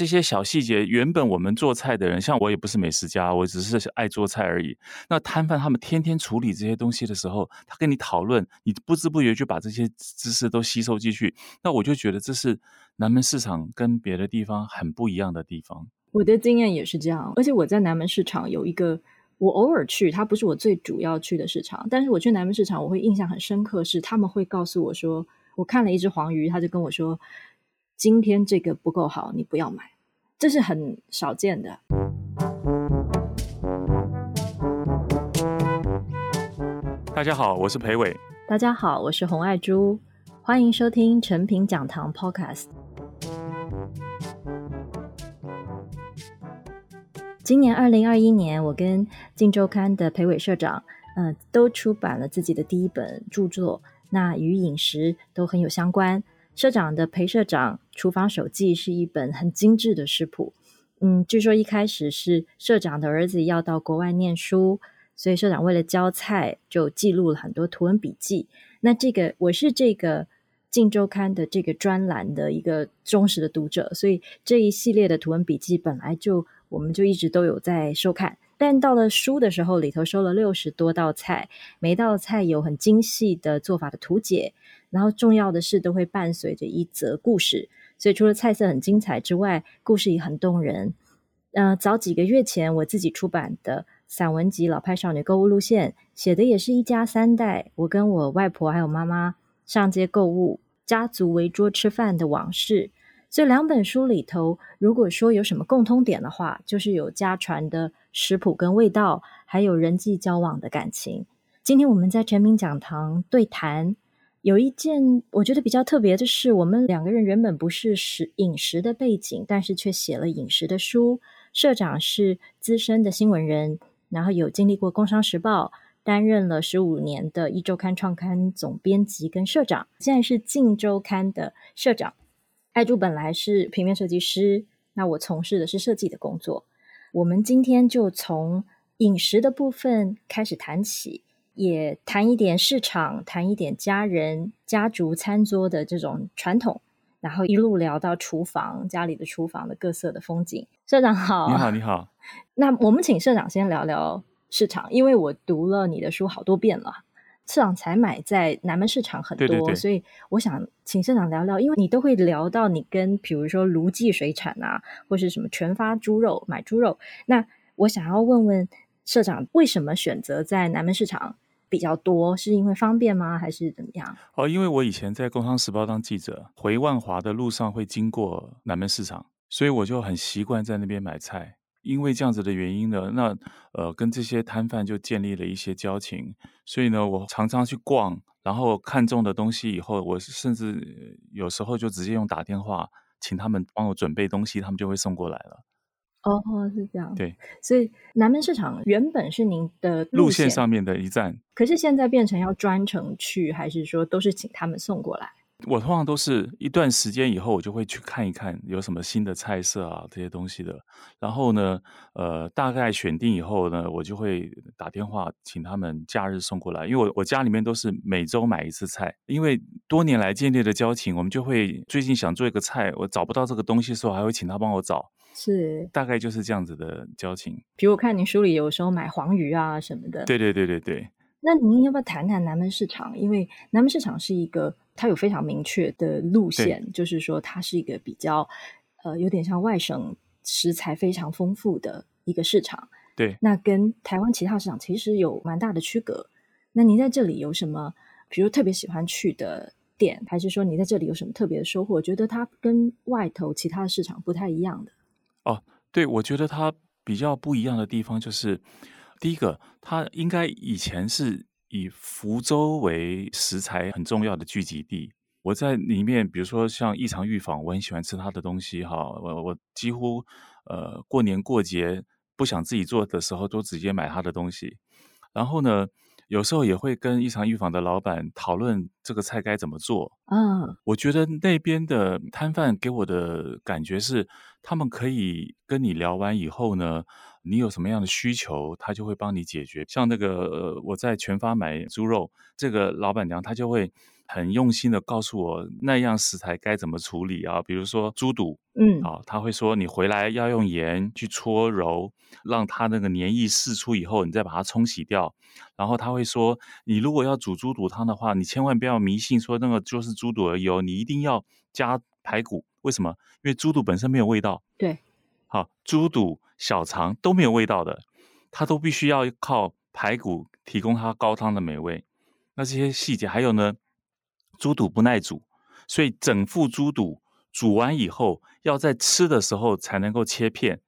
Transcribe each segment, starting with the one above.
这些小细节，原本我们做菜的人，像我也不是美食家，我只是爱做菜而已。那摊贩他们天天处理这些东西的时候，他跟你讨论，你不知不觉就把这些知识都吸收进去。那我就觉得这是南门市场跟别的地方很不一样的地方。我的经验也是这样，而且我在南门市场有一个，我偶尔去，它不是我最主要去的市场，但是我去南门市场，我会印象很深刻，是他们会告诉我说，我看了一只黄鱼，他就跟我说。今天这个不够好，你不要买，这是很少见的。大家好，我是裴伟。大家好，我是洪爱珠。欢迎收听成品讲堂 Podcast。今年二零二一年，我跟《镜周刊》的裴伟社长，呃，都出版了自己的第一本著作，那与饮食都很有相关。社长的裴社长厨房手记是一本很精致的食谱。嗯，据说一开始是社长的儿子要到国外念书，所以社长为了教菜就记录了很多图文笔记。那这个我是这个《镜周刊》的这个专栏的一个忠实的读者，所以这一系列的图文笔记本来就我们就一直都有在收看。但到了书的时候，里头收了六十多道菜，每道菜有很精细的做法的图解。然后重要的是都会伴随着一则故事，所以除了菜色很精彩之外，故事也很动人。呃，早几个月前我自己出版的散文集《老派少女购物路线》，写的也是一家三代，我跟我外婆还有妈妈上街购物，家族围桌吃饭的往事。所以两本书里头，如果说有什么共通点的话，就是有家传的食谱跟味道，还有人际交往的感情。今天我们在全民讲堂对谈。有一件我觉得比较特别的是，我们两个人原本不是食饮食的背景，但是却写了饮食的书。社长是资深的新闻人，然后有经历过《工商时报》，担任了十五年的《一周刊》创刊总编辑跟社长，现在是《镜周刊》的社长。爱珠本来是平面设计师，那我从事的是设计的工作。我们今天就从饮食的部分开始谈起。也谈一点市场，谈一点家人家族餐桌的这种传统，然后一路聊到厨房，家里的厨房的各色的风景。社长好，你好，你好。那我们请社长先聊聊市场，因为我读了你的书好多遍了。社长采买在南门市场很多，对对对，所以我想请社长聊聊，因为你都会聊到你跟比如说卢记水产啊，或是什么全发猪肉买猪肉。那我想要问问社长，为什么选择在南门市场？比较多是因为方便吗？还是怎么样？哦，因为我以前在《工商时报》当记者，回万华的路上会经过南门市场，所以我就很习惯在那边买菜。因为这样子的原因呢，那呃，跟这些摊贩就建立了一些交情，所以呢，我常常去逛，然后看中的东西以后，我甚至有时候就直接用打电话请他们帮我准备东西，他们就会送过来了。哦，是这样。对，所以南门市场原本是您的路线，路线上面的一站，可是现在变成要专程去，还是说都是请他们送过来？我通常都是一段时间以后，我就会去看一看有什么新的菜色啊这些东西的。然后呢，呃，大概选定以后呢，我就会打电话请他们假日送过来，因为我我家里面都是每周买一次菜，因为多年来建立的交情，我们就会最近想做一个菜，我找不到这个东西的时候，还会请他帮我找。是，大概就是这样子的交情。比如我看你书里有时候买黄鱼啊什么的。对对对对对。那您要不要谈谈南门市场？因为南门市场是一个，它有非常明确的路线，就是说它是一个比较，呃，有点像外省食材非常丰富的一个市场。对。那跟台湾其他市场其实有蛮大的区隔。那您在这里有什么，比如特别喜欢去的店，还是说你在这里有什么特别的收获？觉得它跟外头其他的市场不太一样的？哦，对，我觉得它比较不一样的地方就是，第一个，它应该以前是以福州为食材很重要的聚集地。我在里面，比如说像异常预防，我很喜欢吃它的东西哈。我我几乎呃过年过节不想自己做的时候，都直接买它的东西。然后呢，有时候也会跟异常预防的老板讨论这个菜该怎么做。嗯，我觉得那边的摊贩给我的感觉是，他们可以跟你聊完以后呢，你有什么样的需求，他就会帮你解决。像那个呃，我在全发买猪肉，这个老板娘她就会很用心的告诉我那样食材该怎么处理啊，比如说猪肚，嗯，啊，他会说你回来要用盐去搓揉，让它那个黏液释出以后，你再把它冲洗掉。然后他会说，你如果要煮猪肚汤的话，你千万不要迷信说那个就是猪肚而已哦，你一定要加排骨。为什么？因为猪肚本身没有味道。对，好，猪肚、小肠都没有味道的，它都必须要靠排骨提供它高汤的美味。那这些细节还有呢，猪肚不耐煮，所以整副猪肚煮完以后，要在吃的时候才能够切片，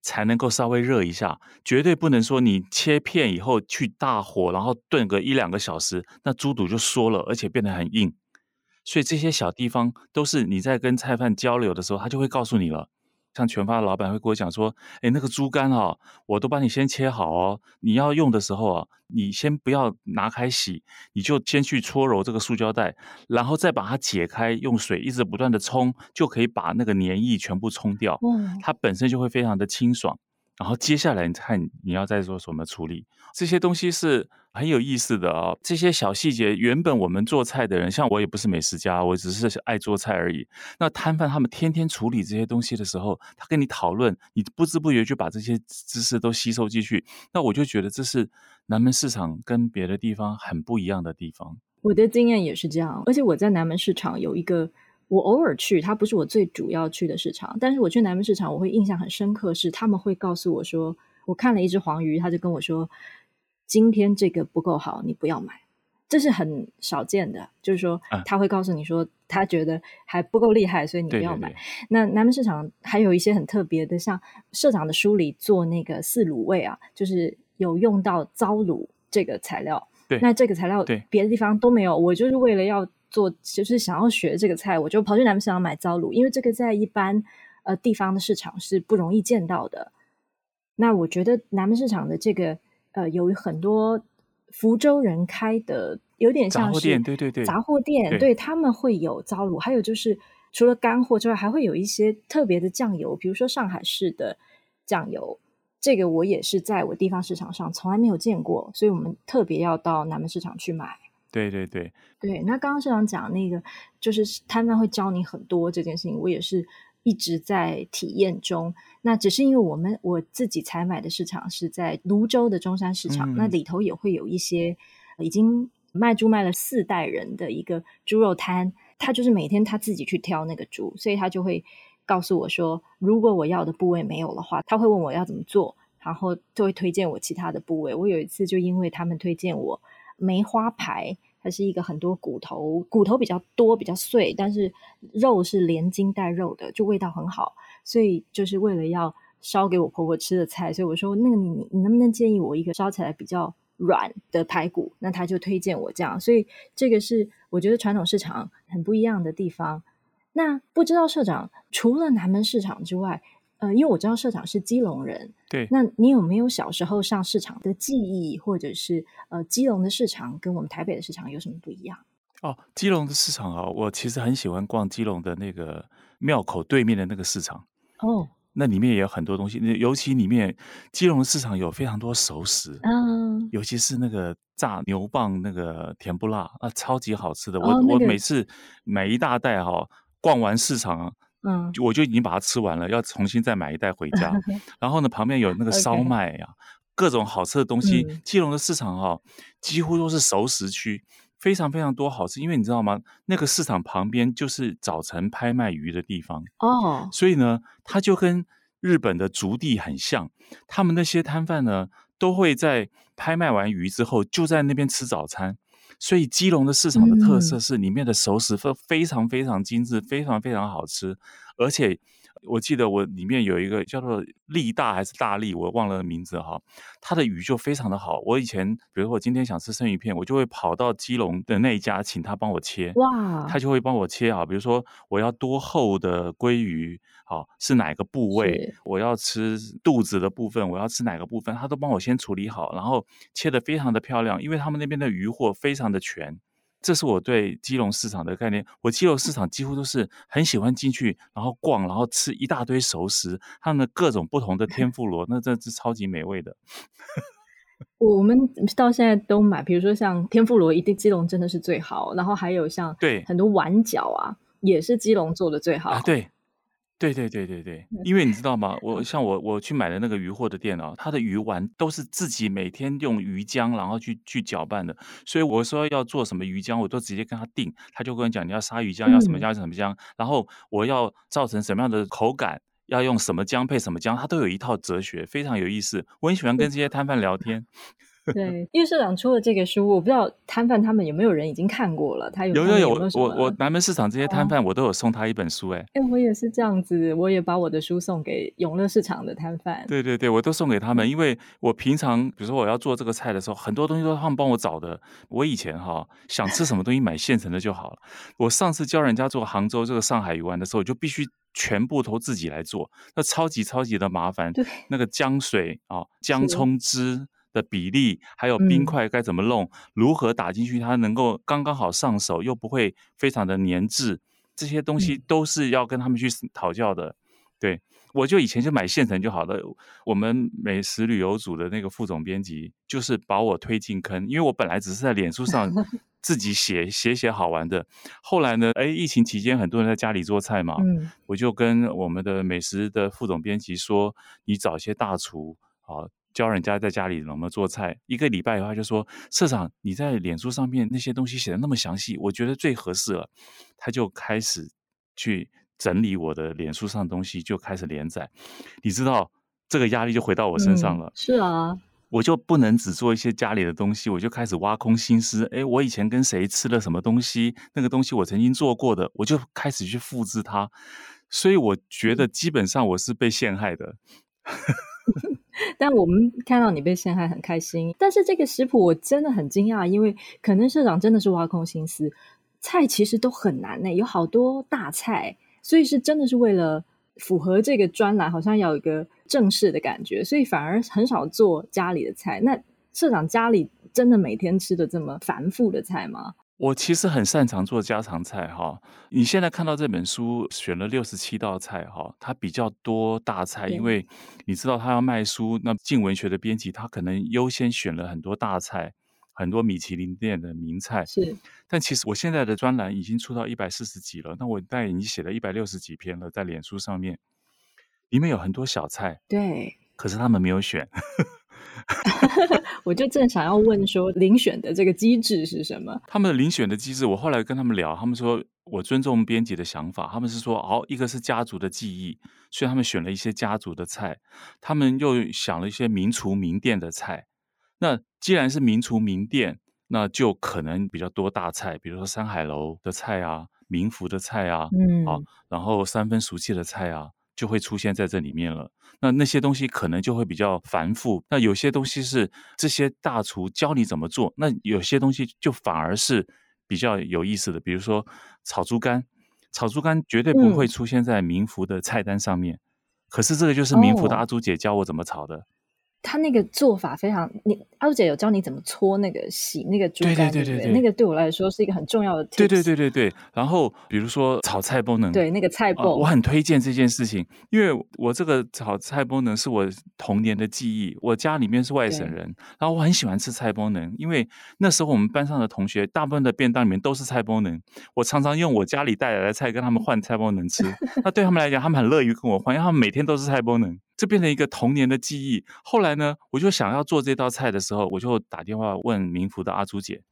才能够稍微热一下，绝对不能说你切片以后去大火，然后炖个一两个小时，那猪肚就缩了，而且变得很硬。所以这些小地方都是你在跟菜贩交流的时候，他就会告诉你了。像全发的老板会跟我讲说：“哎，那个猪肝哦，我都帮你先切好哦。你要用的时候啊，你先不要拿开洗，你就先去搓揉这个塑胶袋，然后再把它解开，用水一直不断的冲，就可以把那个粘液全部冲掉。它本身就会非常的清爽。然后接下来你看你要再做什么处理，这些东西是。”很有意思的啊、哦，这些小细节，原本我们做菜的人，像我也不是美食家，我只是爱做菜而已。那摊贩他们天天处理这些东西的时候，他跟你讨论，你不知不觉就把这些知识都吸收进去。那我就觉得这是南门市场跟别的地方很不一样的地方。我的经验也是这样，而且我在南门市场有一个，我偶尔去，它不是我最主要去的市场，但是我去南门市场，我会印象很深刻，是他们会告诉我说，我看了一只黄鱼，他就跟我说。今天这个不够好，你不要买，这是很少见的。就是说，他会告诉你说，他觉得还不够厉害，所以你不要买。对对对。那南门市场还有一些很特别的，像社长的书里做那个四卤味啊，就是有用到糟卤这个材料。对，那这个材料别的地方都没有。我就是为了要做，就是想要学这个菜，我就跑去南门市场买糟卤，因为这个在一般呃地方的市场是不容易见到的。那我觉得南门市场的这个。呃，有很多福州人开的，有点像是杂货店，对对对，杂货店，对，对他们会有糟卤，还有就是除了干货之外，还会有一些特别的酱油，比如说上海市的酱油，这个我也是在我地方市场上从来没有见过，所以我们特别要到南门市场去买。对对对对，那刚刚社长讲那个，就是摊贩会教你很多这件事情，我也是。一直在体验中，那只是因为我们我自己采买的市场是在泸州的中山市场，嗯、那里头也会有一些已经卖猪卖了四代人的一个猪肉摊，他就是每天他自己去挑那个猪，所以他就会告诉我说，如果我要的部位没有的话，他会问我要怎么做，然后就会推荐我其他的部位。我有一次就因为他们推荐我梅花排。它是一个很多骨头，骨头比较多，比较碎，但是肉是连筋带肉的，就味道很好。所以就是为了要烧给我婆婆吃的菜，所以我说那个你你能不能建议我一个烧起来比较软的排骨？那他就推荐我这样。所以这个是我觉得传统市场很不一样的地方。那不知道社长除了南门市场之外，呃，因为我知道社长是基隆人，对，那你有没有小时候上市场的记忆，或者是呃，基隆的市场跟我们台北的市场有什么不一样？哦，基隆的市场啊，我其实很喜欢逛基隆的那个庙口对面的那个市场。哦，那里面也有很多东西，尤其里面基隆市场有非常多熟食，嗯，尤其是那个炸牛蒡那个甜不辣啊，超级好吃的。我、哦那个、我每次买一大袋哈、哦，逛完市场。嗯，我就已经把它吃完了，要重新再买一袋回家。然后呢，旁边有那个烧麦呀、啊，各种好吃的东西。嗯、基隆的市场哈、哦，几乎都是熟食区，非常非常多好吃。因为你知道吗？那个市场旁边就是早晨拍卖鱼的地方哦，所以呢，它就跟日本的竹地很像。他们那些摊贩呢，都会在拍卖完鱼之后，就在那边吃早餐。所以基隆的市场的特色是里面的熟食非非常非常精致，非常非常好吃，而且。我记得我里面有一个叫做力大还是大力，我忘了名字哈。它的鱼就非常的好。我以前，比如说我今天想吃生鱼片，我就会跑到基隆的那一家，请他帮我切。哇！他就会帮我切啊。比如说我要多厚的鲑鱼，好是哪个部位？我要吃肚子的部分，我要吃哪个部分？他都帮我先处理好，然后切得非常的漂亮，因为他们那边的鱼货非常的全。这是我对基隆市场的概念。我基隆市场几乎都是很喜欢进去，然后逛，然后吃一大堆熟食，他们的各种不同的天妇罗，那真是超级美味的。我们到现在都买，比如说像天妇罗，一定基隆真的是最好。然后还有像对很多碗饺啊，也是基隆做的最好。啊、对。对对对对对，因为你知道吗？我像我我去买的那个鱼货的店啊，它的鱼丸都是自己每天用鱼浆然后去去搅拌的，所以我说要做什么鱼浆，我都直接跟他订，他就跟我讲你要鲨鱼浆，要什么浆什么浆，然后我要造成什么样的口感，要用什么姜配什么姜，他都有一套哲学，非常有意思。我很喜欢跟这些摊贩聊天。对，因为社长出了这个书，我不知道摊贩他们有没有人已经看过了。他有有有有，我我我南门市场这些摊贩，我都有送他一本书。哎，哎，我也是这样子，我也把我的书送给永乐市场的摊贩。对对对，我都送给他们，因为我平常比如说我要做这个菜的时候，很多东西都是他们帮我找的。我以前哈想吃什么东西买现成的就好了。我上次教人家做杭州这个上海鱼丸的时候，就必须全部都自己来做，那超级超级的麻烦。对，那个姜水啊，姜葱汁。的比例，还有冰块该怎么弄，嗯、如何打进去，它能够刚刚好上手，又不会非常的粘滞，这些东西都是要跟他们去讨教的。嗯、对，我就以前就买现成就好了。我们美食旅游组的那个副总编辑，就是把我推进坑，因为我本来只是在脸书上 自己写写写好玩的。后来呢，哎，疫情期间很多人在家里做菜嘛，嗯、我就跟我们的美食的副总编辑说，你找一些大厨啊。教人家在家里怎么做菜，一个礼拜以后就说：“社长，你在脸书上面那些东西写的那么详细，我觉得最合适了。”他就开始去整理我的脸书上的东西，就开始连载。你知道，这个压力就回到我身上了。嗯，是啊，我就不能只做一些家里的东西，我就开始挖空心思。哎，我以前跟谁吃了什么东西？那个东西我曾经做过的，我就开始去复制它。所以我觉得基本上我是被陷害的。但我们看到你被陷害很开心，但是这个食谱我真的很惊讶，因为可能社长真的是挖空心思，菜其实都很难呢，有好多大菜，所以是真的是为了符合这个专栏，好像要有一个正式的感觉，所以反而很少做家里的菜。那社长家里真的每天吃的这么繁复的菜吗？我其实很擅长做家常菜哈，你现在看到这本书选了六十七道菜哈，它比较多大菜，因为你知道他要卖书，那进文学的编辑他可能优先选了很多大菜，很多米其林店的名菜是。但其实我现在的专栏已经出到一百四十几了，那我大概已经写了一百六十几篇了，在脸书上面，里面有很多小菜，对，可是他们没有选。我就正想要问说，遴选的这个机制是什么？他们的遴选的机制，我后来跟他们聊，他们说我尊重编辑的想法。他们是说，哦，一个是家族的记忆，所以他们选了一些家族的菜。他们又想了一些名厨名店的菜。那既然是名厨名店，那就可能比较多大菜，比如说山海楼的菜啊，名福的菜啊，嗯，啊，然后三分熟悉的菜啊。就会出现在这里面了。那那些东西可能就会比较繁复。那有些东西是这些大厨教你怎么做。那有些东西就反而是比较有意思的，比如说炒猪肝。炒猪肝绝对不会出现在民福的菜单上面。嗯、可是这个就是民福的阿朱姐教我怎么炒的。他那个做法非常，你阿朱姐有教你怎么搓那个洗那个猪肝，对对对对，那个对我来说是一个很重要的。对对对对对。然后比如说炒菜包能，对那个菜包、呃，我很推荐这件事情，因为我这个炒菜包能是我童年的记忆。我家里面是外省人，然后我很喜欢吃菜包能，因为那时候我们班上的同学大部分的便当里面都是菜包能，我常常用我家里带来的菜跟他们换菜包能吃。那对他们来讲，他们很乐于跟我换，因为他们每天都是菜包能。这变成一个童年的记忆。后来呢，我就想要做这道菜的时候，我就打电话问民福的阿朱姐，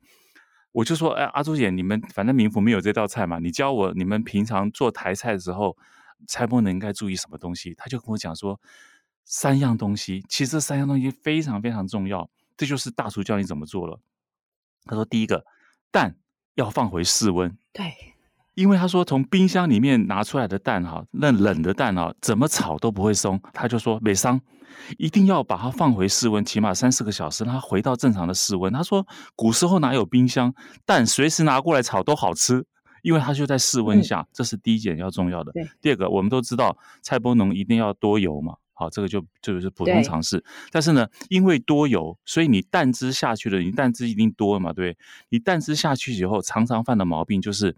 我就说：“哎，阿朱姐，你们反正民福没有这道菜嘛，你教我，你们平常做台菜的时候，菜包能应该注意什么东西？”他就跟我讲说：“三样东西，其实这三样东西非常非常重要，这就是大厨教你怎么做了。”他说：“第一个，蛋要放回室温。”对。因为他说，从冰箱里面拿出来的蛋哈，那冷的蛋哈，怎么炒都不会松。他就说，美商一定要把它放回室温，起码三四个小时，让它回到正常的室温。他说，古时候哪有冰箱，蛋随时拿过来炒都好吃，因为它就在室温下。这是第一点要重要的。第二个，我们都知道菜包农一定要多油嘛，好，这个就就是普通常识。但是呢，因为多油，所以你蛋汁下去了，你蛋汁一定多嘛，对不对？你蛋汁下去以后，常常犯的毛病就是。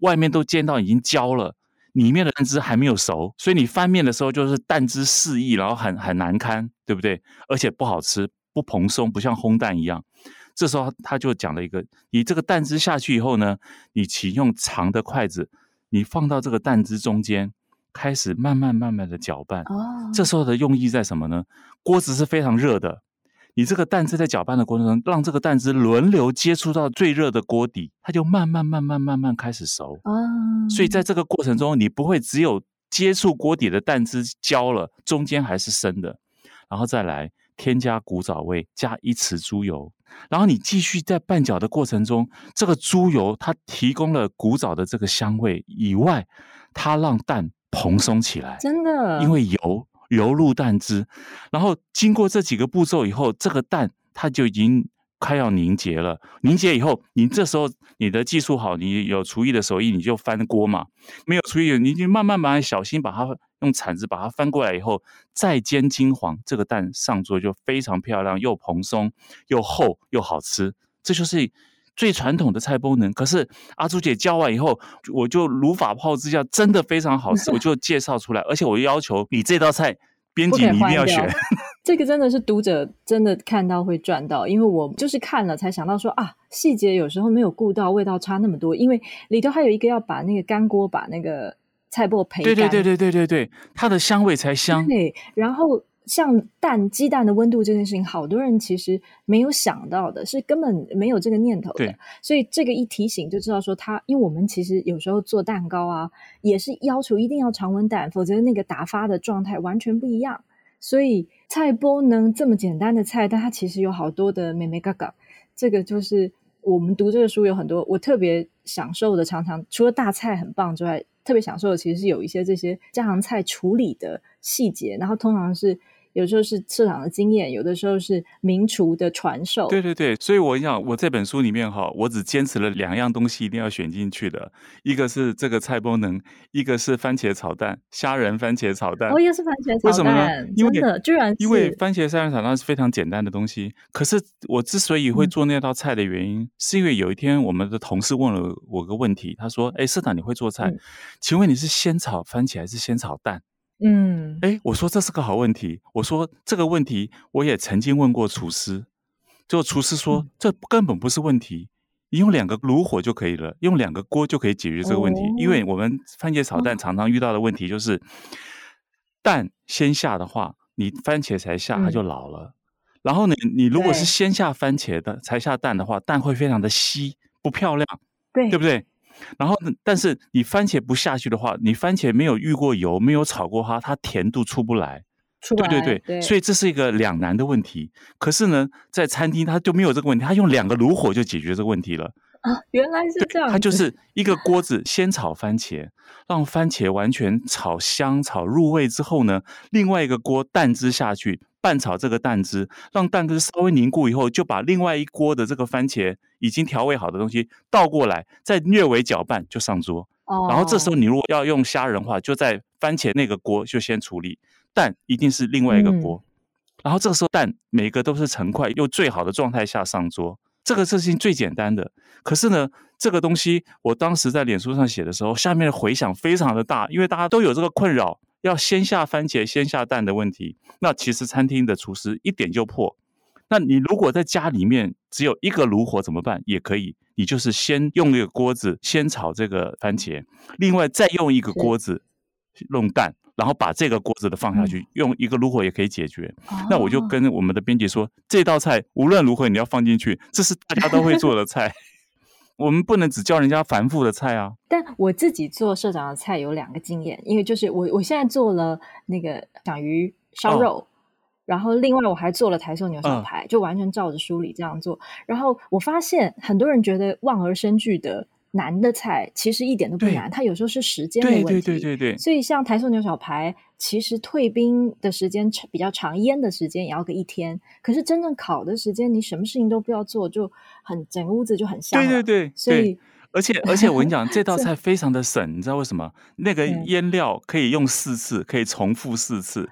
外面都煎到已经焦了，里面的蛋汁还没有熟，所以你翻面的时候就是蛋汁四溢，然后很很难堪，对不对？而且不好吃，不不蓬松，不像烘蛋一样。这时候他就讲了一个：你这个蛋汁下去以后呢，你请用长的筷子，你放到这个蛋汁中间，开始慢慢慢慢的搅拌。哦，这时候的用意在什么呢？锅子是非常热的。你这个蛋汁在搅拌的过程中，让这个蛋汁轮流接触到最热的锅底，它就慢慢慢慢慢慢开始熟。所以在这个过程中，你不会只有接触锅底的蛋汁焦了，中间还是生的。然后再来添加古早味，加一匙猪油，然后你继续在拌搅的过程中，这个猪油它提供了古早的这个香味以外，它让蛋蓬松起来。真的，因为油。油入蛋汁，然后经过这几个步骤以后，这个蛋它就已经快要凝结了。凝结以后，你这时候你的技术好，你有厨艺的手艺，你就翻锅嘛。没有厨艺，你就慢慢慢慢小心把它用铲子把它翻过来以后，再煎金黄，这个蛋上桌就非常漂亮，又蓬松又厚又好吃。这就是。最传统的菜包呢，可是阿朱姐教完以后，我就如法炮制下，真的非常好吃，我就介绍出来，而且我要求你这道菜编辑你一定要选。这个真的是读者真的看到会赚到，因为我就是看了才想到说啊，细节有时候没有顾到，味道差那么多，因为里头还有一个要把那个干锅把那个菜包焙干，对对对对对对对，它的香味才香。对，然后。像蛋鸡蛋的温度这件事情，好多人其实没有想到的，是根本没有这个念头的。对，所以这个一提醒就知道说他，因为我们其实有时候做蛋糕啊，也是要求一定要常温蛋，否则那个打发的状态完全不一样。所以菜波能这么简单的菜，但它其实有好多的美眉嘎嘎。这个就是我们读这个书有很多我特别享受的，常常除了大菜很棒之外，特别享受的其实是有一些这些家常菜处理的细节，然后通常是。有时候是市场的经验，有的时候是名厨的传授。对对对，所以我想，我这本书里面哈，我只坚持了两样东西一定要选进去的，一个是这个菜包能，一个是番茄炒蛋，虾仁番茄炒蛋。哦，又是番茄炒蛋，为什么呢？因为真的居然，因为番茄虾仁炒蛋是非常简单的东西。可是我之所以会做那道菜的原因，嗯、是因为有一天我们的同事问了我个问题，他说：“哎，社长你会做菜？嗯、请问你是先炒番茄还是先炒蛋？”嗯，哎，我说这是个好问题。我说这个问题我也曾经问过厨师，就厨师说、嗯、这根本不是问题，你用两个炉火就可以了，用两个锅就可以解决这个问题。哦、因为我们番茄炒蛋常常遇到的问题就是，哦、蛋先下的话，你番茄才下它就老了。嗯、然后呢，你如果是先下番茄的才下蛋的话，蛋会非常的稀，不漂亮，对，对不对？然后，但是你番茄不下去的话，你番茄没有遇过油，没有炒过它，它甜度出不来。出不来。对对对，对，所以这是一个两难的问题。可是呢，在餐厅它就没有这个问题，它用两个炉火就解决这个问题了。啊，原来是这样。它就是一个锅子先炒番茄，让番茄完全炒香、炒入味之后呢，另外一个锅蛋汁下去。拌炒这个蛋汁，让蛋汁稍微凝固以后，就把另外一锅的这个番茄已经调味好的东西倒过来，再略微搅拌就上桌。哦。然后这时候你如果要用虾仁的话，就在番茄那个锅就先处理，蛋一定是另外一个锅。嗯。然后这个时候蛋每个都是成块又最好的状态下上桌，这个事情最简单的。可是呢，这个东西我当时在脸书上写的时候，下面的回响非常的大，因为大家都有这个困扰。要先下番茄，先下蛋的问题，那其实餐厅的厨师一点就破。那你如果在家里面只有一个炉火怎么办？也可以，你就是先用一个锅子先炒这个番茄，另外再用一个锅子弄蛋，然后把这个锅子的放下去，用一个炉火也可以解决。那我就跟我们的编辑说，这道菜无论如何你要放进去，这是大家都会做的菜。我们不能只教人家繁复的菜啊！但我自己做社长的菜有两个经验，因为就是我我现在做了那个响鱼烧肉，哦、然后另外我还做了台塑牛小排，嗯、就完全照着书里这样做。然后我发现很多人觉得望而生惧的。难的菜其实一点都不难，它有时候是时间的问题。对对对对对。所以像台塑牛小排，其实退冰的时间比较长，腌的时间也要个一天。可是真正烤的时间，你什么事情都不要做，就很整个屋子就很香。对对对。所以，而且而且我跟你讲，这道菜非常的省，你知道为什么？那个腌料可以用四次，可以重复四次。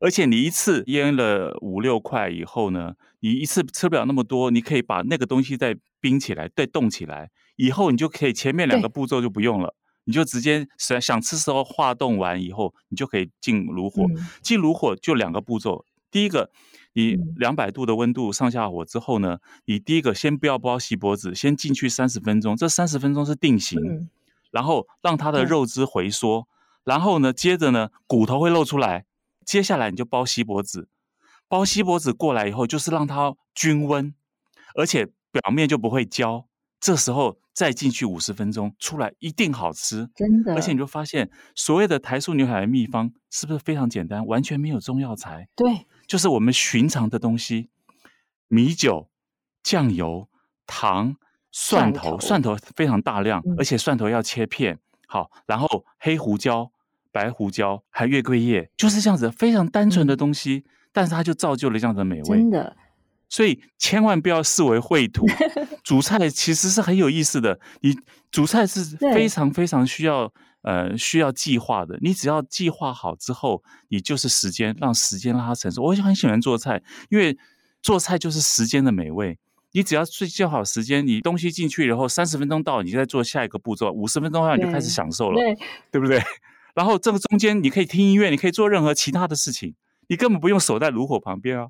而且你一次腌了五六块以后呢，你一次吃不了那么多，你可以把那个东西再冰起来，再冻起来。以后你就可以前面两个步骤就不用了，你就直接想想吃时候化冻完以后，你就可以进炉火。进炉火就两个步骤，第一个，你两百度的温度上下火之后呢，你第一个先不要包锡箔纸，先进去三十分钟，这三十分钟是定型，嗯、然后让它的肉汁回缩，嗯、然后呢，接着呢，骨头会露出来，接下来你就包锡箔纸，包锡箔纸过来以后，就是让它均温，而且表面就不会焦。这时候再进去五十分钟，出来一定好吃，真的。而且你就发现，所谓的台塑牛排的秘方是不是非常简单，完全没有中药材？对，就是我们寻常的东西：米酒、酱油、糖、蒜头，蒜头非常大量，而且蒜头要切片。好，然后黑胡椒、白胡椒，还月桂叶，就是这样子非常单纯的东西，但是它就造就了这样的美味。真的。所以千万不要视为绘图，煮菜其实是很有意思的。你煮菜是非常非常需要呃需要计划的。你只要计划好之后，你就是时间，让时间让它成熟。我就很喜欢做菜，因为做菜就是时间的美味。你只要睡觉好时间，你东西进去然后，三十分钟到，你再做下一个步骤，五十分钟后你就开始享受了，对，不对？然后这个中间你可以听音乐，你可以做任何其他的事情，你根本不用守在炉火旁边啊。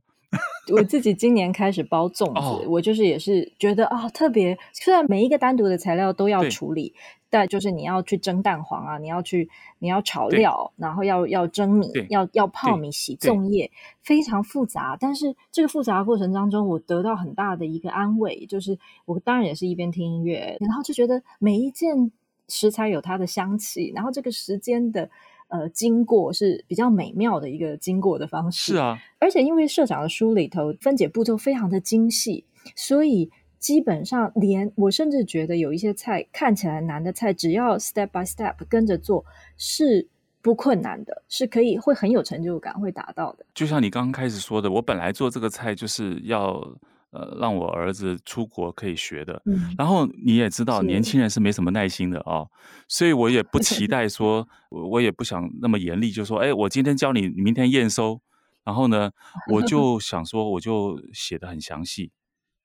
我自己今年开始包粽子，oh. 我就是也是觉得啊、哦，特别虽然每一个单独的材料都要处理，但就是你要去蒸蛋黄啊，你要去你要炒料，然后要要蒸米，要要泡米、洗粽叶，非常复杂。但是这个复杂的过程当中，我得到很大的一个安慰，就是我当然也是一边听音乐，然后就觉得每一件食材有它的香气，然后这个时间的。呃，经过是比较美妙的一个经过的方式。是啊，而且因为社长的书里头分解步骤非常的精细，所以基本上连我甚至觉得有一些菜看起来难的菜，只要 step by step 跟着做是不困难的，是可以会很有成就感，会达到的。就像你刚刚开始说的，我本来做这个菜就是要。呃，让我儿子出国可以学的。嗯，然后你也知道，年轻人是没什么耐心的啊，哦，所以我也不期待说，我也不想那么严厉，就说，哎，我今天教你，明天验收。然后呢，我 就想说，我就写的很详细，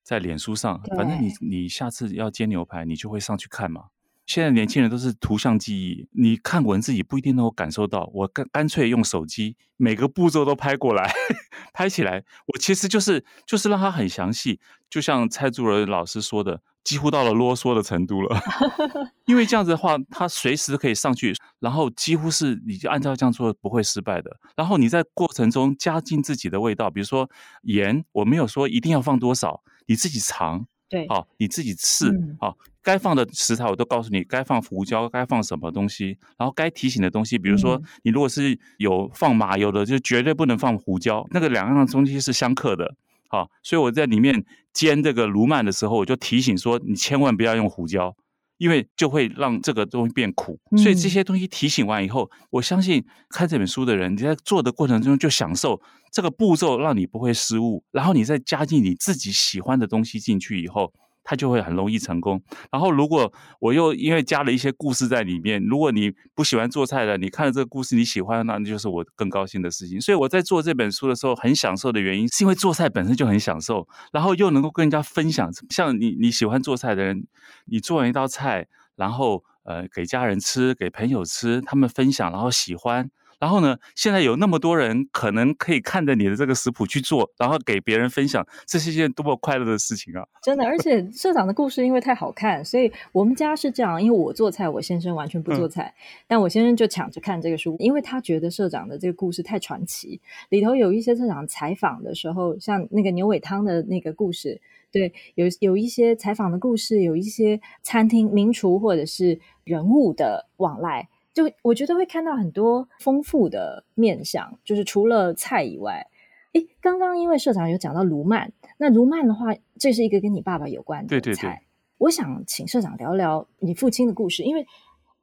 在脸书上，反正你你下次要煎牛排，你就会上去看嘛。现在年轻人都是图像记忆，你看文字也不一定能够感受到。我干干脆用手机，每个步骤都拍过来，拍起来。我其实就是就是让它很详细，就像蔡助儿老师说的，几乎到了啰嗦的程度了。因为这样子的话，他随时可以上去，然后几乎是你就按照这样做不会失败的。然后你在过程中加进自己的味道，比如说盐，我没有说一定要放多少，你自己尝。对，好，你自己试，好，该放的食材我都告诉你，该放胡椒，该放什么东西，然后该提醒的东西，比如说你如果是有放麻油的，就绝对不能放胡椒，那个两样东西是相克的，好，所以我在里面煎这个卢曼的时候，我就提醒说，你千万不要用胡椒。因为就会让这个东西变苦，所以这些东西提醒完以后，嗯、我相信看这本书的人，你在做的过程中就享受这个步骤，让你不会失误，然后你再加进你自己喜欢的东西进去以后。他就会很容易成功。然后，如果我又因为加了一些故事在里面，如果你不喜欢做菜的，你看了这个故事你喜欢，那就是我更高兴的事情。所以我在做这本书的时候很享受的原因，是因为做菜本身就很享受，然后又能够跟人家分享。像你你喜欢做菜的人，你做完一道菜，然后呃给家人吃，给朋友吃，他们分享，然后喜欢。然后呢，现在有那么多人可能可以看着你的这个食谱去做，然后给别人分享，这是一件多么快乐的事情啊！真的，而且社长的故事因为太好看，所以我们家是这样，因为我做菜，我先生完全不做菜，嗯、但我先生就抢着看这个书，因为他觉得社长的这个故事太传奇，里头有一些社长采访的时候，像那个牛尾汤的那个故事，对，有有一些采访的故事，有一些餐厅名厨或者是人物的往来。就我觉得会看到很多丰富的面相，就是除了菜以外，诶，刚刚因为社长有讲到卢曼，那卢曼的话，这是一个跟你爸爸有关的菜。对对对。我想请社长聊聊你父亲的故事，因为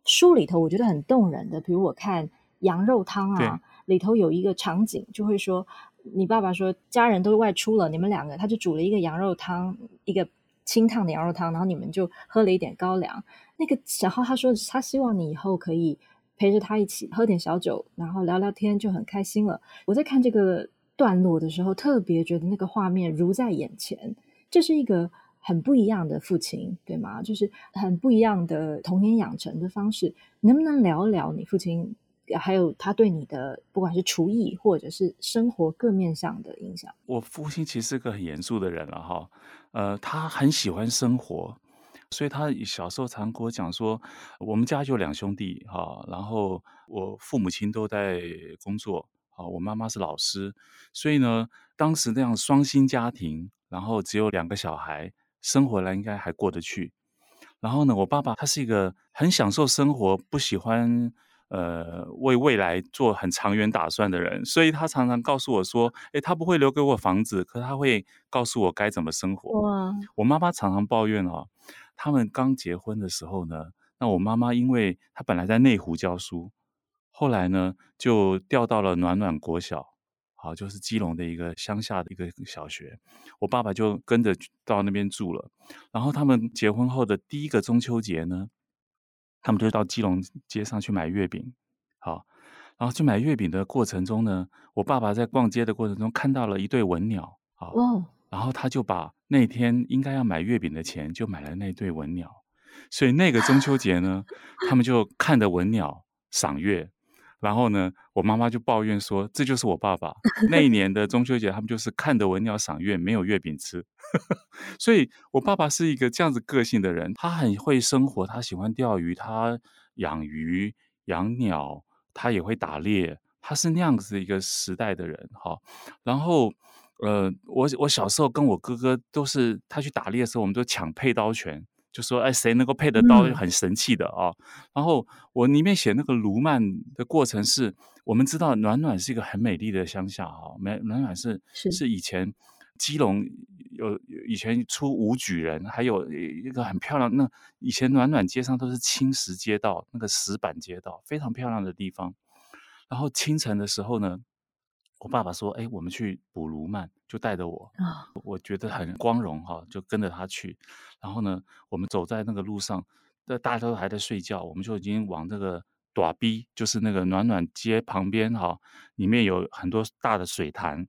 书里头我觉得很动人的，比如我看羊肉汤啊，里头有一个场景，就会说你爸爸说家人都外出了，你们两个他就煮了一个羊肉汤，一个清烫的羊肉汤，然后你们就喝了一点高粱。那个，然后他说，他希望你以后可以陪着他一起喝点小酒，然后聊聊天，就很开心了。我在看这个段落的时候，特别觉得那个画面如在眼前。这是一个很不一样的父亲，对吗？就是很不一样的童年养成的方式。能不能聊一聊你父亲还有他对你的不管是厨艺或者是生活各面向的影响？我父亲其实是个很严肃的人了哈，呃，他很喜欢生活，所以他小时候常跟我讲说，我们家就两兄弟哈，然后我父母亲都在工作，啊，我妈妈是老师，所以呢，当时那样双薪家庭，然后只有两个小孩，生活来应该还过得去。然后呢，我爸爸他是一个很享受生活，不喜欢呃为未来做很长远打算的人，所以他常常告诉我说：“诶，他不会留给我房子，可他会告诉我该怎么生活。”哇！我妈妈常常抱怨哦，他们刚结婚的时候呢，那我妈妈因为她本来在内湖教书，后来呢就调到了暖暖国小。好，就是基隆的一个乡下的一个小学，我爸爸就跟着到那边住了。然后他们结婚后的第一个中秋节呢，他们就到基隆街上去买月饼。好，然后去买月饼的过程中呢，我爸爸在逛街的过程中看到了一对文鸟。好，然后他就把那天应该要买月饼的钱就买了那对文鸟。所以那个中秋节呢，他们就看着文鸟赏月。然后呢，我妈妈就抱怨说：“这就是我爸爸那一年的中秋节，他们就是看着文鸟赏月，没有月饼吃。”所以，我爸爸是一个这样子个性的人，他很会生活，他喜欢钓鱼，他养鱼、养鸟，他也会打猎，他是那样子一个时代的人。哈，然后，呃，我我小时候跟我哥哥都是，他去打猎的时候，我们都抢配刀权。就说哎，谁能够配得到很神气的啊？嗯、然后我里面写那个卢曼的过程是，我们知道暖暖是一个很美丽的乡下哈，暖暖暖是是，是以前基隆有以前出武举人，还有一个很漂亮。那以前暖暖街上都是青石街道，那个石板街道非常漂亮的地方。然后清晨的时候呢，我爸爸说：“哎，我们去捕卢曼。”就带着我，我觉得很光荣哈，就跟着他去。然后呢，我们走在那个路上，大家都还在睡觉，我们就已经往这个短逼，就是那个暖暖街旁边哈，里面有很多大的水潭，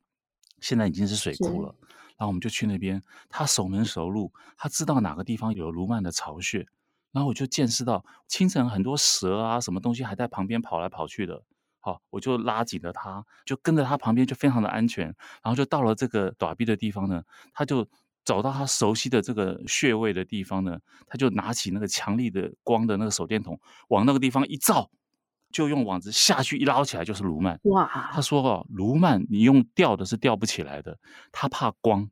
现在已经是水库了。然后我们就去那边，他熟门熟路，他知道哪个地方有卢曼的巢穴。然后我就见识到清晨很多蛇啊，什么东西还在旁边跑来跑去的。好，我就拉紧了他，就跟着他旁边，就非常的安全。然后就到了这个躲避的地方呢，他就找到他熟悉的这个穴位的地方呢，他就拿起那个强力的光的那个手电筒，往那个地方一照，就用网子下去一捞起来就是卢曼。哇！他说哦，卢曼你用吊的是吊不起来的，他怕光，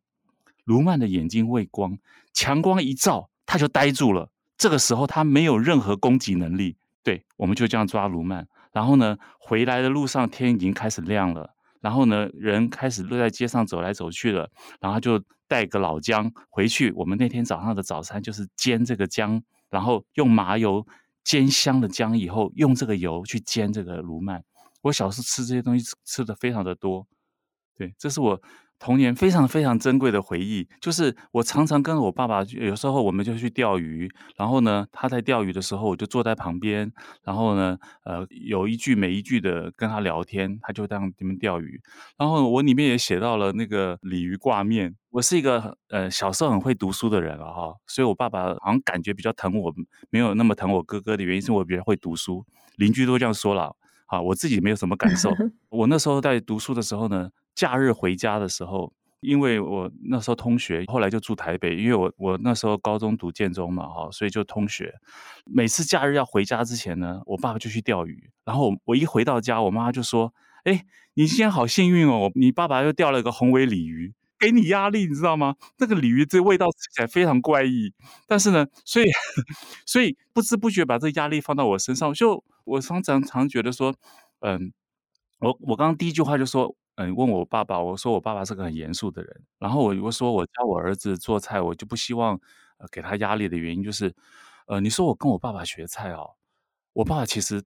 卢曼的眼睛畏光，强光一照，他就呆住了。这个时候他没有任何攻击能力。对，我们就这样抓鲈鳗。然后呢，回来的路上天已经开始亮了。然后呢，人开始都在街上走来走去了。然后就带个老姜回去。我们那天早上的早餐就是煎这个姜，然后用麻油煎香了姜以后，用这个油去煎这个鲈鳗。我小时候吃这些东西吃的非常的多。对，这是我。童年非常非常珍贵的回忆，就是我常常跟我爸爸，有时候我们就去钓鱼，然后呢，他在钓鱼的时候，我就坐在旁边，然后呢，呃，有一句没一句的跟他聊天，他就当你们钓鱼。然后我里面也写到了那个鲤鱼挂面。我是一个呃小时候很会读书的人了哈，所以我爸爸好像感觉比较疼我，没有那么疼我哥哥的原因是我比较会读书，邻居都这样说了，啊，我自己没有什么感受。我那时候在读书的时候呢。假日回家的时候，因为我那时候通学，后来就住台北，因为我我那时候高中读建中嘛，哈，所以就通学。每次假日要回家之前呢，我爸爸就去钓鱼，然后我一回到家，我妈就说：“哎，你今天好幸运哦，你爸爸又钓了一个红尾鲤鱼，给你压力，你知道吗？那个鲤鱼这味道吃起来非常怪异，但是呢，所以 所以不知不觉把这压力放到我身上，就我常常常觉得说，嗯，我我刚刚第一句话就说。”嗯，问我爸爸，我说我爸爸是个很严肃的人。然后我我说我教我儿子做菜，我就不希望给他压力的原因就是，呃，你说我跟我爸爸学菜哦，我爸爸其实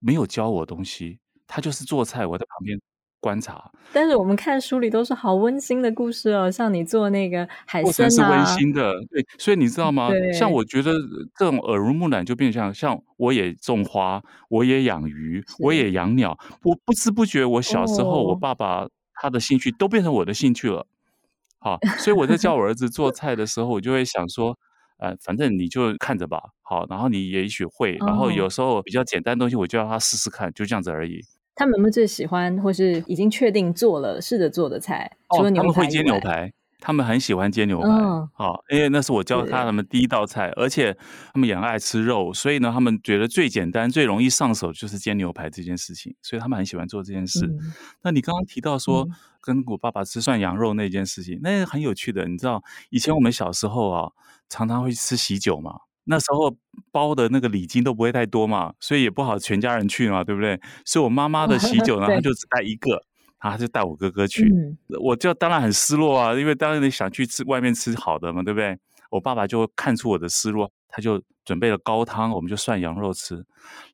没有教我东西，他就是做菜，我在旁边。观察，但是我们看书里都是好温馨的故事哦，像你做那个海参啊，是温馨的，对，所以你知道吗？像我觉得这种耳濡目染就变成像，像我也种花，我也养鱼，我也养鸟，我不知不觉，我小时候我爸爸他的兴趣都变成我的兴趣了。好，所以我在教我儿子做菜的时候，我就会想说，呃，反正你就看着吧，好，然后你也许会，然后有时候比较简单的东西，我就让他试试看，就这样子而已。他们有没有最喜欢或是已经确定做了试着做的菜？除了牛排，他们会煎牛排。他们很喜欢煎牛排，好、哦，因为那是我教他们第一道菜，而且他们也爱吃肉，所以呢，他们觉得最简单、最容易上手就是煎牛排这件事情，所以他们很喜欢做这件事。嗯、那你刚刚提到说、嗯、跟我爸爸吃涮羊肉那件事情，那很有趣的。你知道以前我们小时候啊，常常会吃喜酒嘛，那时候包的那个礼金都不会太多嘛，所以也不好全家人去嘛，对不对？所以我妈妈的喜酒呢，她就只带一个。她就带我哥哥去，嗯、我就当然很失落啊，因为当然你想去吃外面吃好的嘛，对不对？我爸爸就看出我的失落，他就准备了高汤，我们就涮羊肉吃。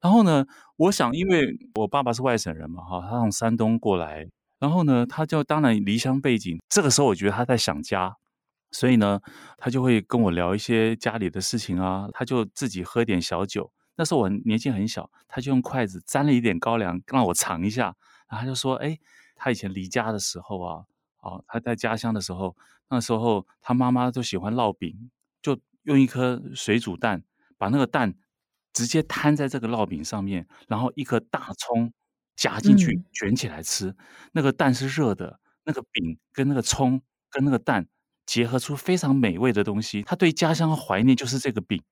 然后呢，我想，因为我爸爸是外省人嘛，哈，他从山东过来，然后呢，他就当然离乡背景。这个时候，我觉得他在想家，所以呢，他就会跟我聊一些家里的事情啊，他就自己喝点小酒。那时候我年纪很小，他就用筷子沾了一点高粱让我尝一下，然后他就说：“哎。”他以前离家的时候啊，哦，他在家乡的时候，那时候他妈妈都喜欢烙饼，就用一颗水煮蛋，把那个蛋直接摊在这个烙饼上面，然后一颗大葱夹进去卷起来吃。嗯、那个蛋是热的，那个饼跟那个葱跟那个蛋结合出非常美味的东西。他对家乡的怀念就是这个饼，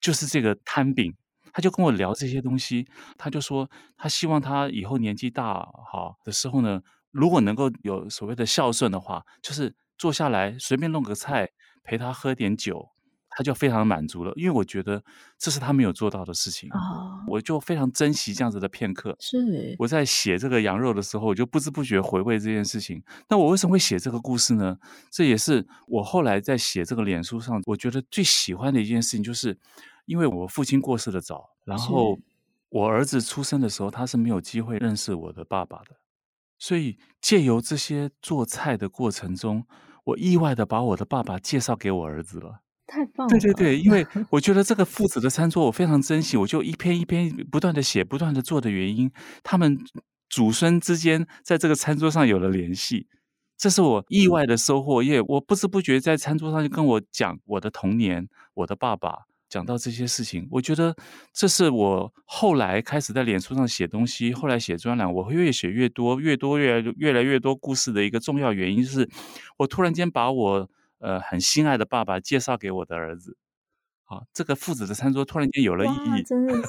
就是这个摊饼。他就跟我聊这些东西，他就说他希望他以后年纪大好的时候呢，如果能够有所谓的孝顺的话，就是坐下来随便弄个菜陪他喝点酒，他就非常满足了。因为我觉得这是他没有做到的事情，哦、我就非常珍惜这样子的片刻。是我在写这个羊肉的时候，我就不知不觉回味这件事情。那我为什么会写这个故事呢？这也是我后来在写这个脸书上，我觉得最喜欢的一件事情就是。因为我父亲过世的早，然后我儿子出生的时候，他是没有机会认识我的爸爸的，所以借由这些做菜的过程中，我意外的把我的爸爸介绍给我儿子了。太棒了！对对对，因为 我觉得这个父子的餐桌我非常珍惜，我就一篇一篇不断的写，不断的做的原因，他们祖孙之间在这个餐桌上有了联系，这是我意外的收获。因为我不知不觉在餐桌上就跟我讲我的童年，我的爸爸。讲到这些事情，我觉得这是我后来开始在脸书上写东西，后来写专栏，我会越写越多，越多越来越来越多故事的一个重要原因，就是我突然间把我呃很心爱的爸爸介绍给我的儿子，好，这个父子的餐桌突然间有了意义，真的是。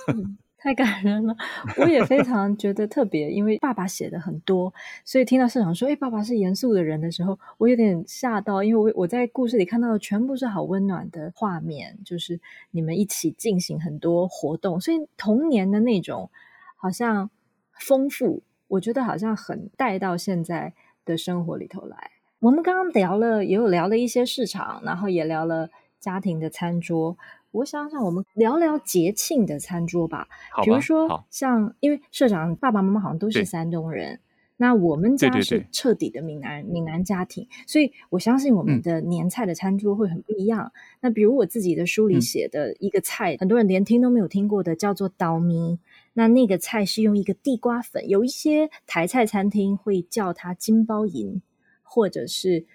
太感人了，我也非常觉得特别，因为爸爸写的很多，所以听到社长说：“哎，爸爸是严肃的人”的时候，我有点吓到，因为我我在故事里看到的全部是好温暖的画面，就是你们一起进行很多活动，所以童年的那种好像丰富，我觉得好像很带到现在的生活里头来。我们刚刚聊了，也有聊了一些市场，然后也聊了家庭的餐桌。我想想，我们聊聊节庆的餐桌吧。吧，比如说，像因为社长爸爸妈妈好像都是山东人，那我们家是彻底的闽南闽南家庭，所以我相信我们的年菜的餐桌会很不一样。嗯、那比如我自己的书里写的一个菜，嗯、很多人连听都没有听过的，叫做刀咪。那那个菜是用一个地瓜粉，有一些台菜餐厅会叫它金包银，或者是。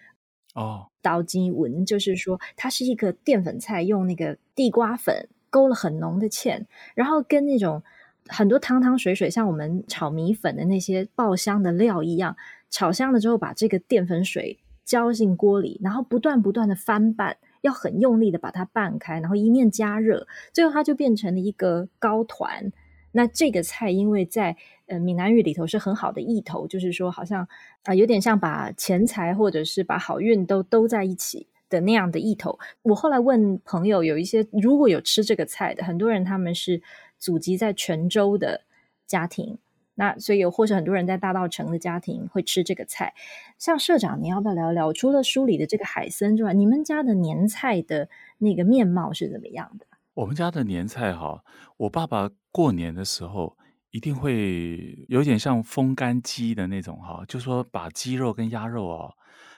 哦，刀鸡文就是说，它是一个淀粉菜，用那个地瓜粉勾了很浓的芡，然后跟那种很多汤汤水水，像我们炒米粉的那些爆香的料一样，炒香了之后，把这个淀粉水浇进锅里，然后不断不断的翻拌，要很用力的把它拌开，然后一面加热，最后它就变成了一个糕团。那这个菜因为在呃闽南语里头是很好的意头，就是说好像啊、有点像把钱财或者是把好运都都在一起的那样的意头。我后来问朋友，有一些如果有吃这个菜的，很多人他们是祖籍在泉州的家庭，那所以有或者很多人在大道城的家庭会吃这个菜。像社长，你要不要聊一聊？除了书里的这个海参之外，你们家的年菜的那个面貌是怎么样的？我们家的年菜哈，我爸爸过年的时候一定会有点像风干鸡的那种哈，就说把鸡肉跟鸭肉啊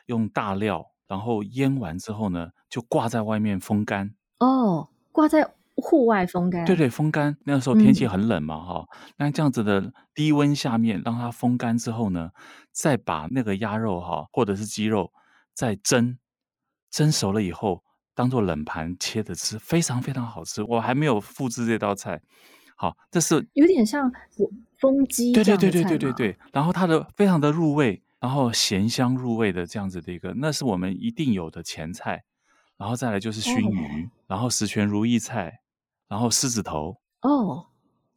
用大料，然后腌完之后呢，就挂在外面风干。哦，挂在户外风干。对对，风干。那个时候天气很冷嘛哈，那、嗯、这样子的低温下面让它风干之后呢，再把那个鸭肉哈或者是鸡肉再蒸，蒸熟了以后。当做冷盘切着吃，非常非常好吃。我还没有复制这道菜。好，这是有点像风鸡，对对对对对对对。然后它的非常的入味，然后咸香入味的这样子的一个，那是我们一定有的前菜。然后再来就是熏鱼，哦、然后十全如意菜，然后狮子头。哦，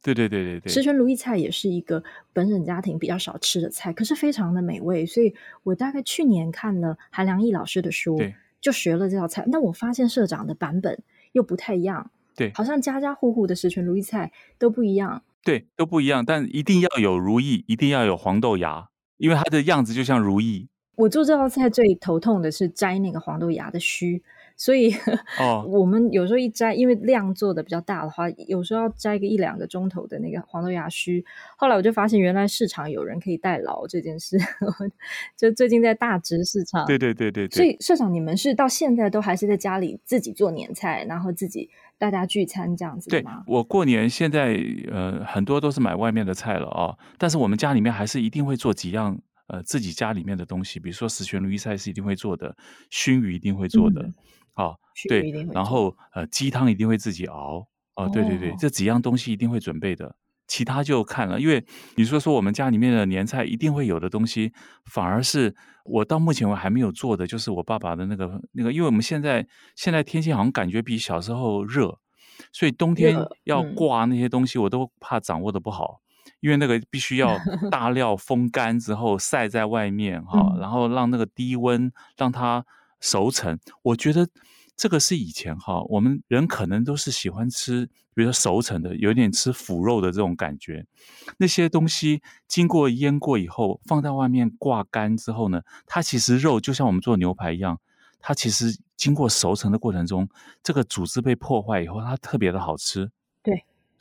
对对对对对，十全如意菜也是一个本省家庭比较少吃的菜，可是非常的美味。所以我大概去年看了韩良义老师的书，对，就学了这道菜。那我发现社长的版本又不太一样。对，好像家家户户的十全如意菜都不一样。对，都不一样，但一定要有如意，一定要有黄豆芽，因为它的样子就像如意。我做这道菜最头痛的是摘那个黄豆芽的须。所以，哦，我们有时候一摘，因为量做的比较大的话，有时候要摘个一两个钟头的那个黄豆芽须。后来我就发现，原来市场有人可以代劳这件事。就最近在大直市场，对对对对对。所以社长，你们是到现在都还是在家里自己做年菜，然后自己大家聚餐这样子吗？对，我过年现在呃很多都是买外面的菜了啊，但是我们家里面还是一定会做几样呃自己家里面的东西，比如说十全如意菜是一定会做的，熏鱼一定会做的。嗯好、哦，对，然后呃，鸡汤一定会自己熬，啊，对对对，哦、这几样东西一定会准备的，其他就看了。因为你说说我们家里面的年菜一定会有的东西，反而是我到目前我还没有做的，就是我爸爸的那个那个，因为我们现在现在天气好像感觉比小时候热，所以冬天要挂那些东西，我都怕掌握的不好，嗯、因为那个必须要 大料风干之后晒在外面哈、哦，然后让那个低温让它。熟成，我觉得这个是以前哈，我们人可能都是喜欢吃，比如说熟成的，有点吃腐肉的这种感觉。那些东西经过腌过以后，放在外面挂干之后呢，它其实肉就像我们做牛排一样，它其实经过熟成的过程中，这个组织被破坏以后，它特别的好吃。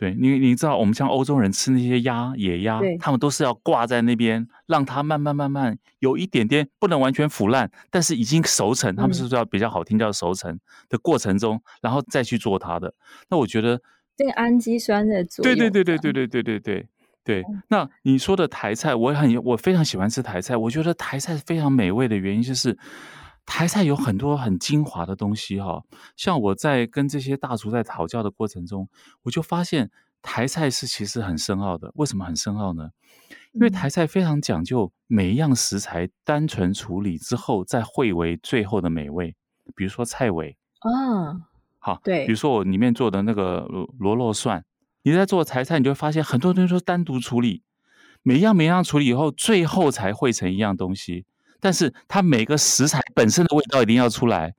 对，你你知道，我们像欧洲人吃那些鸭、野鸭，他们都是要挂在那边，让它慢慢慢慢有一点点不能完全腐烂，但是已经熟成。他们是说比较好听叫熟成的过程中，然后再去做它的。那我觉得这个氨基酸的作用，对对对对对对对对对对。那你说的台菜，我很我非常喜欢吃台菜。我觉得台菜非常美味的原因就是。台菜有很多很精华的东西哈，像我在跟这些大厨在讨教的过程中，我就发现台菜是其实很深奥的。为什么很深奥呢？因为台菜非常讲究每一样食材单纯处理之后再汇为最后的美味。比如说菜尾啊，好，对，比如说我里面做的那个螺肉蒜，你在做台菜，你就会发现很多东西都是单独处理，每一样每一样处理以后，最后才汇成一样东西。但是它每个食材本身的味道一定要出来，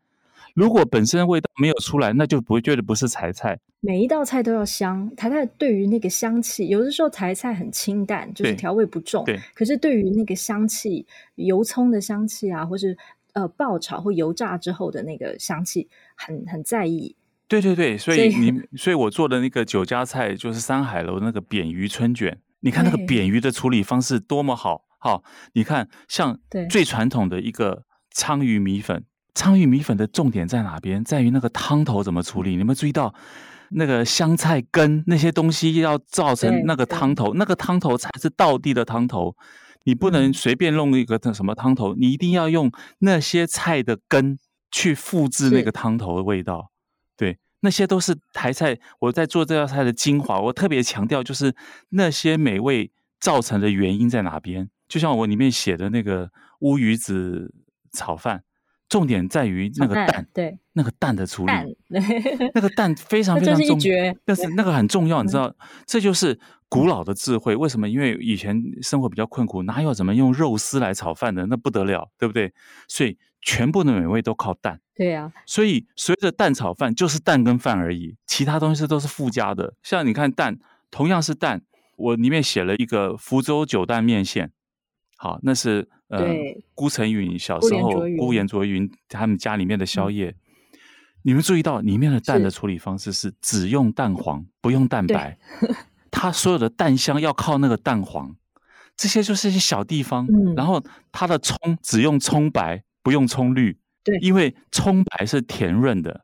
如果本身的味道没有出来，那就不会觉得不是台菜。每一道菜都要香，台菜对于那个香气，有的时候台菜很清淡，就是调味不重。对。可是对于那个香气，油葱的香气啊，或是呃爆炒或油炸之后的那个香气，很很在意。对对对，所以你所以，所以我做的那个酒家菜就是山海楼那个扁鱼春卷，你看那个扁鱼的处理方式多么好。好，你看，像最传统的一个鲳鱼米粉，鲳鱼米粉的重点在哪边？在于那个汤头怎么处理。你有没有注意到，那个香菜根那些东西要造成那个汤头，那个汤头才是道地的汤头。你不能随便弄一个什么汤头，嗯，你一定要用那些菜的根去复制那个汤头的味道。对，那些都是台菜。我在做这道菜的精华，我特别强调，就是那些美味造成的原因在哪边。就像我里面写的那个乌鱼子炒饭，重点在于那个蛋，对，那个蛋的处理，那个蛋非常非常重要，但是那个很重要，你知道，这就是古老的智慧。为什么？因为以前生活比较困苦，哪有怎么用肉丝来炒饭的？那不得了，对不对？所以全部的美味都靠蛋。对啊，所以随着蛋炒饭就是蛋跟饭而已，其他东西都是附加的。像你看蛋，同样是蛋，我里面写了一个福州九蛋面线。好，那是呃，辜成允小时候，辜严倬云他们家里面的宵夜。嗯。你们注意到里面的蛋的处理方式是只用蛋黄，不用蛋白。它所有的蛋香要靠那个蛋黄，这些就是一些小地方。嗯。然后它的葱只用葱白，不用葱绿。对，因为葱白是甜润的。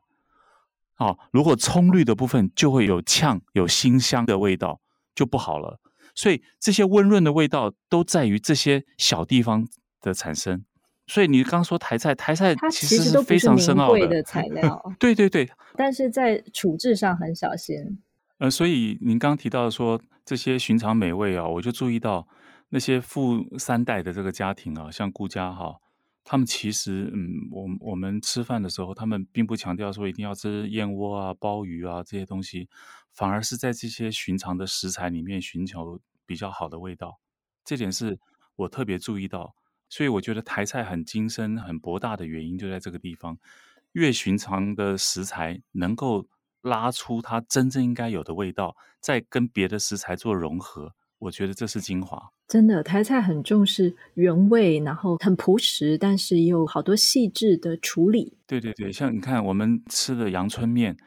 好，如果葱绿的部分就会有呛、有辛香的味道，就不好了。所以这些温润的味道都在于这些小地方的产生，所以你刚说台菜，台菜其实是非常深奥的，的材料。对对对，但是在处置上很小心。呃，所以您刚提到说这些寻常美味啊，我就注意到那些富三代的这个家庭啊，像顾家哈，他们其实嗯，我我们吃饭的时候，他们并不强调说一定要吃燕窝啊、鲍鱼啊这些东西，反而是在这些寻常的食材里面寻求比较好的味道。这点是我特别注意到，所以我觉得台菜很精深、很博大的原因就在这个地方，越寻常的食材能够。拉出它真正应该有的味道，再跟别的食材做融合，我觉得这是精华。真的，台菜很重视原味，然后很朴实，但是也有好多细致的处理。对对对，像你看我们吃的阳春面，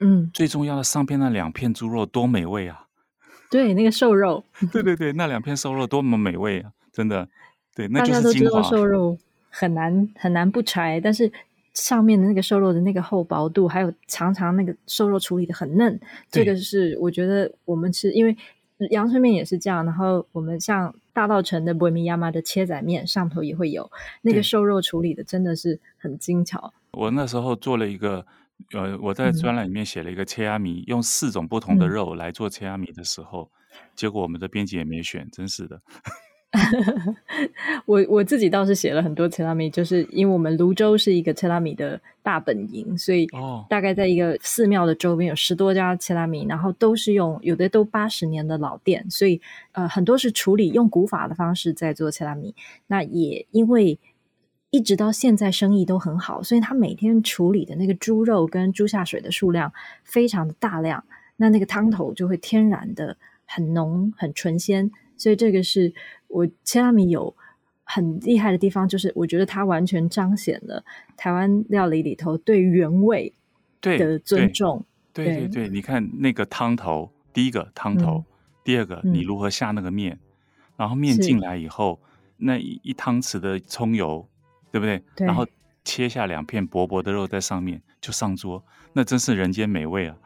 嗯，最重要的上边那两片猪肉多美味啊！对，那个瘦肉，对对对，那两片瘦肉多么美味啊！真的，对，那就是大家都知精华。道瘦肉很难很难不柴，但是。上面的那个瘦肉的那个厚薄度，还有常常那个瘦肉处理的很嫩，这个是我觉得我们吃，因为阳春面也是这样。然后我们像大道城的博米亚妈的切仔面上头也会有那个瘦肉处理的，真的是很精巧。我那时候做了一个，呃，我在专栏里面写了一个切鸭米，用四种不同的肉来做切鸭米的时候，嗯、结果我们的编辑也没选，真是的。我我自己倒是写了很多切拉米，就是因为我们泸州是一个切拉米的大本营，所以大概在一个寺庙的周边有十多家切拉米，然后都是用有的都八十年的老店，所以呃很多是处理用古法的方式在做切拉米。那也因为一直到现在生意都很好，所以他每天处理的那个猪肉跟猪下水的数量非常的大量，那那个汤头就会天然的很浓很纯鲜，所以这个是。我切拉米有很厉害的地方，就是我觉得它完全彰显了台湾料理里头对原味的尊重。对对对，你看那个汤头，第一个汤头，嗯、第二个你如何下那个面，嗯、然后面进来以后，那一一汤匙的葱油，对不对？对，然后切下两片薄薄的肉在上面就上桌，那真是人间美味啊！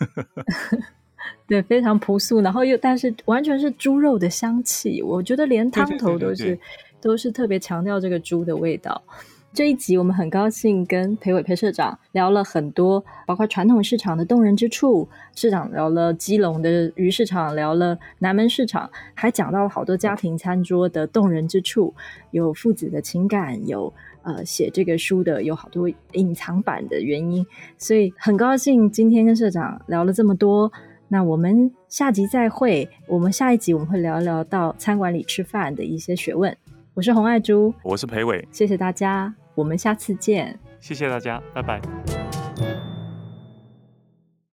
对，非常朴素，然后又但是完全是猪肉的香气，我觉得连汤头都是都是特别强调这个猪的味道。这一集我们很高兴跟裴伟裴社长聊了很多，包括传统市场的动人之处，市长聊了基隆的鱼市场，聊了南门市场，还讲到了好多家庭餐桌的动人之处，有父子的情感，有呃写这个书的有好多隐藏版的原因，所以很高兴今天跟社长聊了这么多。那我们下集再会。我们下一集我们会聊聊到餐馆里吃饭的一些学问。我是洪爱珠，我是裴伟，谢谢大家，我们下次见。谢谢大家，拜拜。